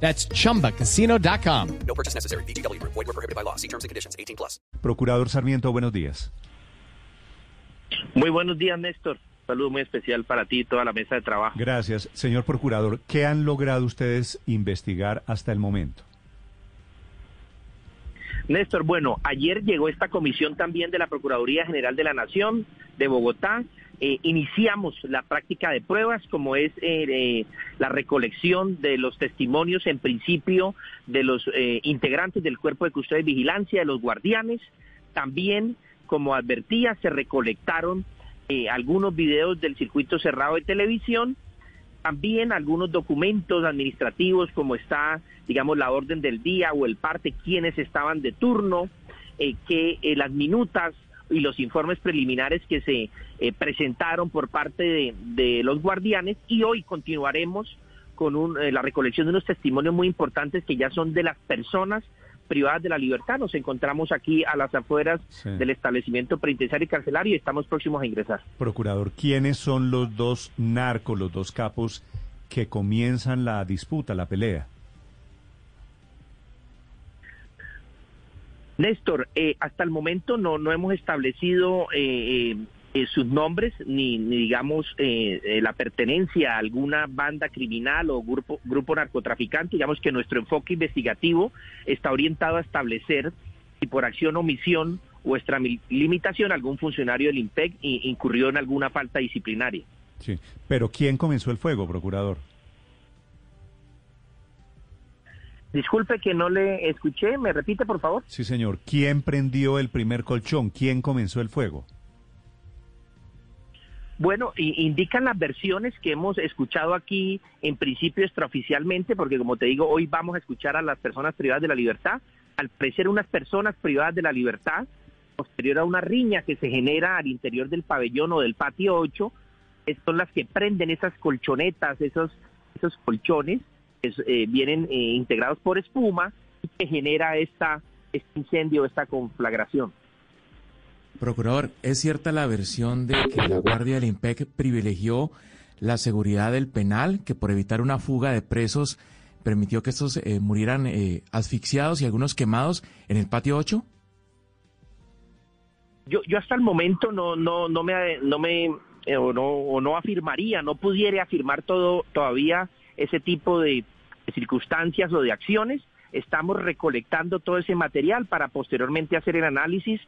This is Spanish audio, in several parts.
That's chumbacasino.com. No purchase necessary. BGW. Void were prohibited by law. See terms and conditions. 18 plus. Procurador Sarmiento, buenos días. Muy buenos días, Néstor. Saludo muy especial para ti y toda la mesa de trabajo. Gracias. Señor Procurador, ¿qué han logrado ustedes investigar hasta el momento? Néstor, bueno, ayer llegó esta comisión también de la Procuraduría General de la Nación de Bogotá. Eh, iniciamos la práctica de pruebas, como es eh, la recolección de los testimonios, en principio, de los eh, integrantes del cuerpo de custodia y vigilancia, de los guardianes. También, como advertía, se recolectaron eh, algunos videos del circuito cerrado de televisión también algunos documentos administrativos como está, digamos, la orden del día o el parte, quienes estaban de turno, eh, que las minutas y los informes preliminares que se eh, presentaron por parte de, de, los guardianes y hoy continuaremos con un, eh, la recolección de unos testimonios muy importantes que ya son de las personas privadas de la libertad. Nos encontramos aquí a las afueras Sí. del establecimiento penitenciario y carcelario y estamos próximos a ingresar. Procurador, ¿quiénes son los dos narcos, los dos capos que comienzan la disputa, la pelea? Néstor, eh, hasta el momento no, no hemos establecido eh, eh, eh, sus nombres ni, ni digamos, eh, la pertenencia a alguna banda criminal o grupo, grupo narcotraficante. Digamos que nuestro enfoque investigativo está orientado a establecer si por acción o omisión o extralimitación algún funcionario del IMPEC incurrió en alguna falta disciplinaria. Sí. Pero ¿quién comenzó el fuego, Procurador? Disculpe que no le escuché, ¿me repite por favor? Sí, señor. ¿Quién prendió el primer colchón? ¿Quién comenzó el fuego? Bueno, indican las versiones que hemos escuchado aquí en principio extraoficialmente, porque como te digo, hoy vamos a escuchar a las personas privadas de la libertad. Al parecer unas personas privadas de la libertad, posterior a una riña que se genera al interior del pabellón o del patio 8, es- son las que prenden esas colchonetas, esos, esos colchones, que eh, vienen eh, integrados por espuma y que genera esta, este incendio, esta conflagración. Procurador, ¿es cierta la versión de que la Guardia del IMPEC privilegió la seguridad del penal, que por evitar una fuga de presos permitió que estos eh, murieran eh, asfixiados y algunos quemados en el patio 8? yo, yo hasta el momento no, no, no me, no me eh, o no, o no afirmaría, no pudiera afirmar todo todavía ese tipo de, de circunstancias o de acciones. Estamos recolectando todo ese material para posteriormente hacer el análisis,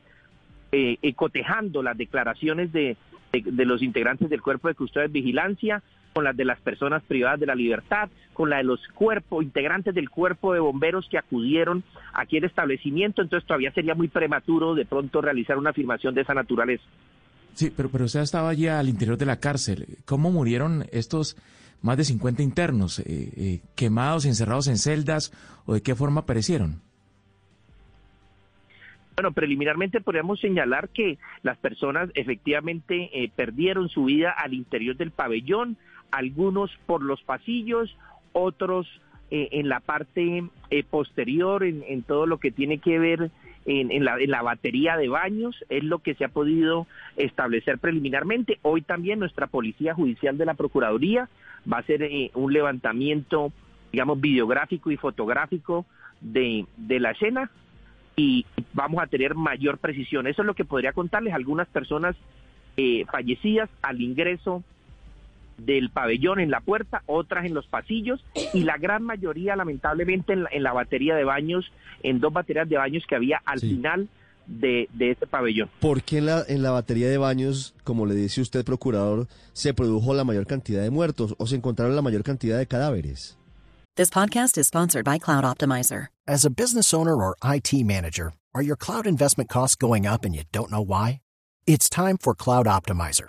eh, eh, cotejando las declaraciones de, de, de los integrantes del cuerpo de custodia y vigilancia con las de las personas privadas de la libertad, con la de los cuerpos, integrantes del cuerpo de bomberos que acudieron aquí al establecimiento, entonces todavía sería muy prematuro de pronto realizar una afirmación de esa naturaleza. Sí, pero, pero usted estaba allí al interior de la cárcel. ¿Cómo murieron estos más de 50 internos? Eh, eh, ¿Quemados, encerrados en celdas o de qué forma perecieron? Bueno, preliminarmente podríamos señalar que las personas efectivamente eh, perdieron su vida al interior del pabellón, algunos por los pasillos, otros eh, en la parte eh, posterior, en, en, todo lo que tiene que ver en, en, la, en, la, batería de baños, es lo que se ha podido establecer preliminarmente. Hoy también nuestra Policía Judicial de la Procuraduría va a hacer eh, un levantamiento, digamos, videográfico y fotográfico de, de la escena y vamos a tener mayor precisión. Eso es lo que podría contarles algunas personas eh, fallecidas al ingreso del pabellón en la puerta, otras en los pasillos y la gran mayoría lamentablemente en la, en la batería de baños, en dos baterías de baños que había al sí. final de, de, este pabellón. ¿Por qué en la, en la batería de baños, como le dice usted, procurador, se produjo la mayor cantidad de muertos o se encontraron la mayor cantidad de cadáveres? This podcast is sponsored by Cloud Optimizer. As a business owner or IT manager, are your cloud investment costs going up and you don't know why? It's time for Cloud Optimizer.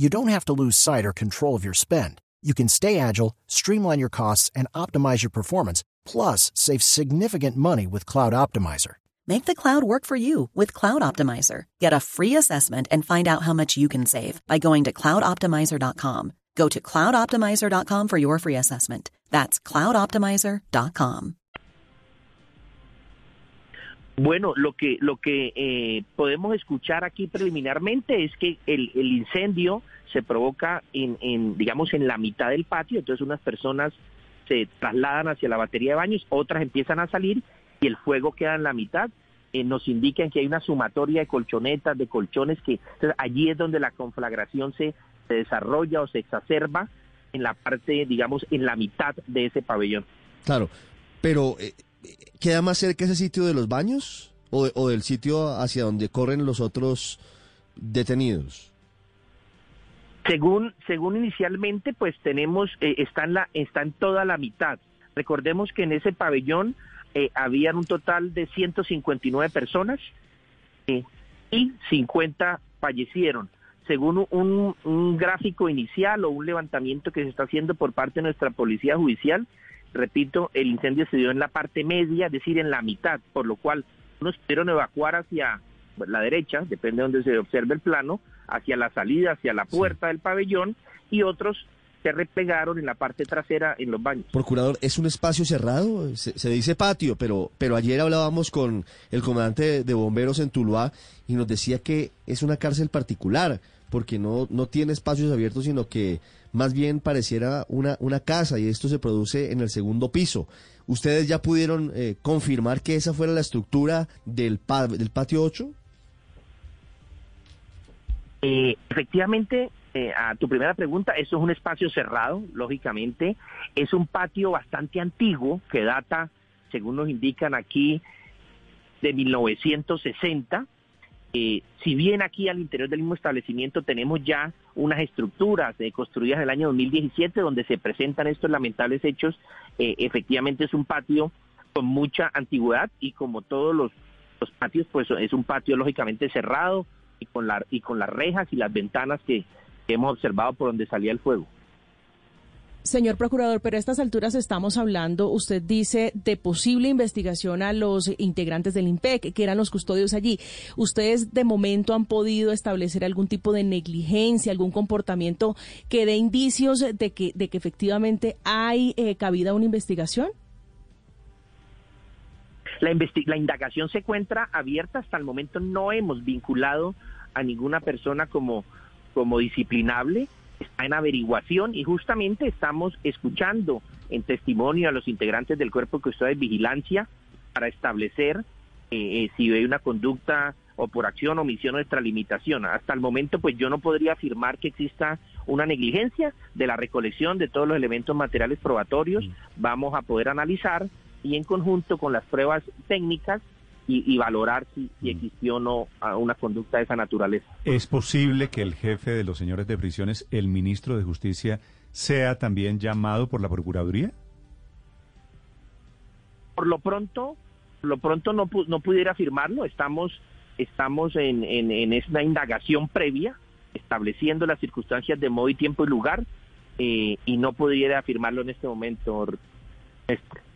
you don't have to lose sight or control of your spend. You can stay agile, streamline your costs, and optimize your performance, plus save significant money with Cloud Optimizer. Make the cloud work for you with Cloud Optimizer. Get a free assessment and find out how much you can save by going to cloudoptimizer.com. Go to cloudoptimizer.com for your free assessment. That's cloudoptimizer.com. Bueno, lo que lo que eh, podemos escuchar aquí preliminarmente es que el, el incendio se provoca en, en, digamos, en la mitad del patio, entonces unas personas se trasladan hacia la batería de baños, otras empiezan a salir y el fuego queda en la mitad. Eh, nos indican que hay una sumatoria de colchonetas, de colchones, que entonces, allí es donde la conflagración se, se desarrolla o se exacerba en la parte, digamos, en la mitad de ese pabellón. Claro, pero eh, ¿queda más cerca ese sitio de los baños o, o del sitio hacia donde corren los otros detenidos? Según, según inicialmente, pues tenemos, eh, está, en la, está en toda la mitad. Recordemos que en ese pabellón eh, habían un total de 159 personas eh, y 50 fallecieron. Según un, un gráfico inicial o un levantamiento que se está haciendo por parte de nuestra policía judicial, repito, el incendio se dio en la parte media, es decir, en la mitad, por lo cual unos pudieron evacuar hacia la derecha, depende de donde se observe el plano, hacia la salida, hacia la puerta del pabellón, y otros se replegaron en la parte trasera en los baños. Procurador, ¿es un espacio cerrado? Se, se dice patio, pero, pero ayer hablábamos con el comandante de, de bomberos en Tuluá y nos decía que es una cárcel particular, porque no, no tiene espacios abiertos, sino que más bien pareciera una, una casa y esto se produce en el segundo piso. ¿Ustedes ya pudieron eh, confirmar que esa fuera la estructura del, pa- del patio 8? Eh, efectivamente, eh, a tu primera pregunta, eso es un espacio cerrado, lógicamente. Es un patio bastante antiguo que data, según nos indican aquí, de 1960. Eh, si bien aquí al interior del mismo establecimiento tenemos ya unas estructuras eh, construidas en el año 2017 donde se presentan estos lamentables hechos, eh, efectivamente es un patio con mucha antigüedad y como todos los, patios, pues es un patio lógicamente cerrado y con, la, y con las rejas y las ventanas que hemos observado por donde salía el fuego. Señor Procurador, pero a estas alturas estamos hablando, usted dice, de posible investigación a los integrantes del IMPEC, que eran los custodios allí. ¿Ustedes de momento han podido establecer algún tipo de negligencia, algún comportamiento que dé indicios de que, de que efectivamente hay eh, cabida a una investigación? La, investi- la indagación se encuentra abierta. Hasta el momento no hemos vinculado a ninguna persona como, como disciplinable. Está en averiguación y justamente estamos escuchando en testimonio a los integrantes del Cuerpo de Custodia de Vigilancia para establecer eh, eh, si hay una conducta o por acción, omisión o extralimitación. Hasta el momento, pues yo no podría afirmar que exista una negligencia de la recolección de todos los elementos materiales probatorios. Vamos a poder analizar y en conjunto con las pruebas técnicas y, y valorar si, si existió o no una conducta de esa naturaleza. ¿Es posible que el jefe de los señores de prisiones, el ministro de Justicia, sea también llamado por la Procuraduría? Por lo pronto, por lo pronto no, pu- no pudiera afirmarlo. Estamos, estamos en, en, en esta indagación previa, estableciendo las circunstancias de modo y tiempo y lugar, eh, y no pudiera afirmarlo en este momento.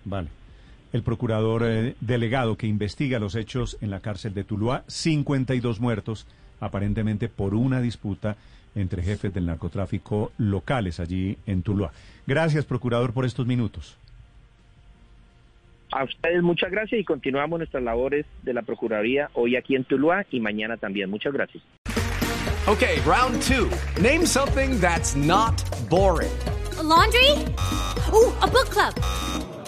Vale. El procurador eh, delegado que investiga los hechos en la cárcel de Tuluá, 52 muertos, aparentemente por una disputa entre jefes del narcotráfico locales allí en Tuluá. Gracias, procurador, por estos minutos. A ustedes muchas gracias y continuamos nuestras labores de la Procuraduría hoy aquí en Tuluá y mañana también. Muchas gracias. Okay, round two. Name something that's not boring. A laundry? Ooh, a book club.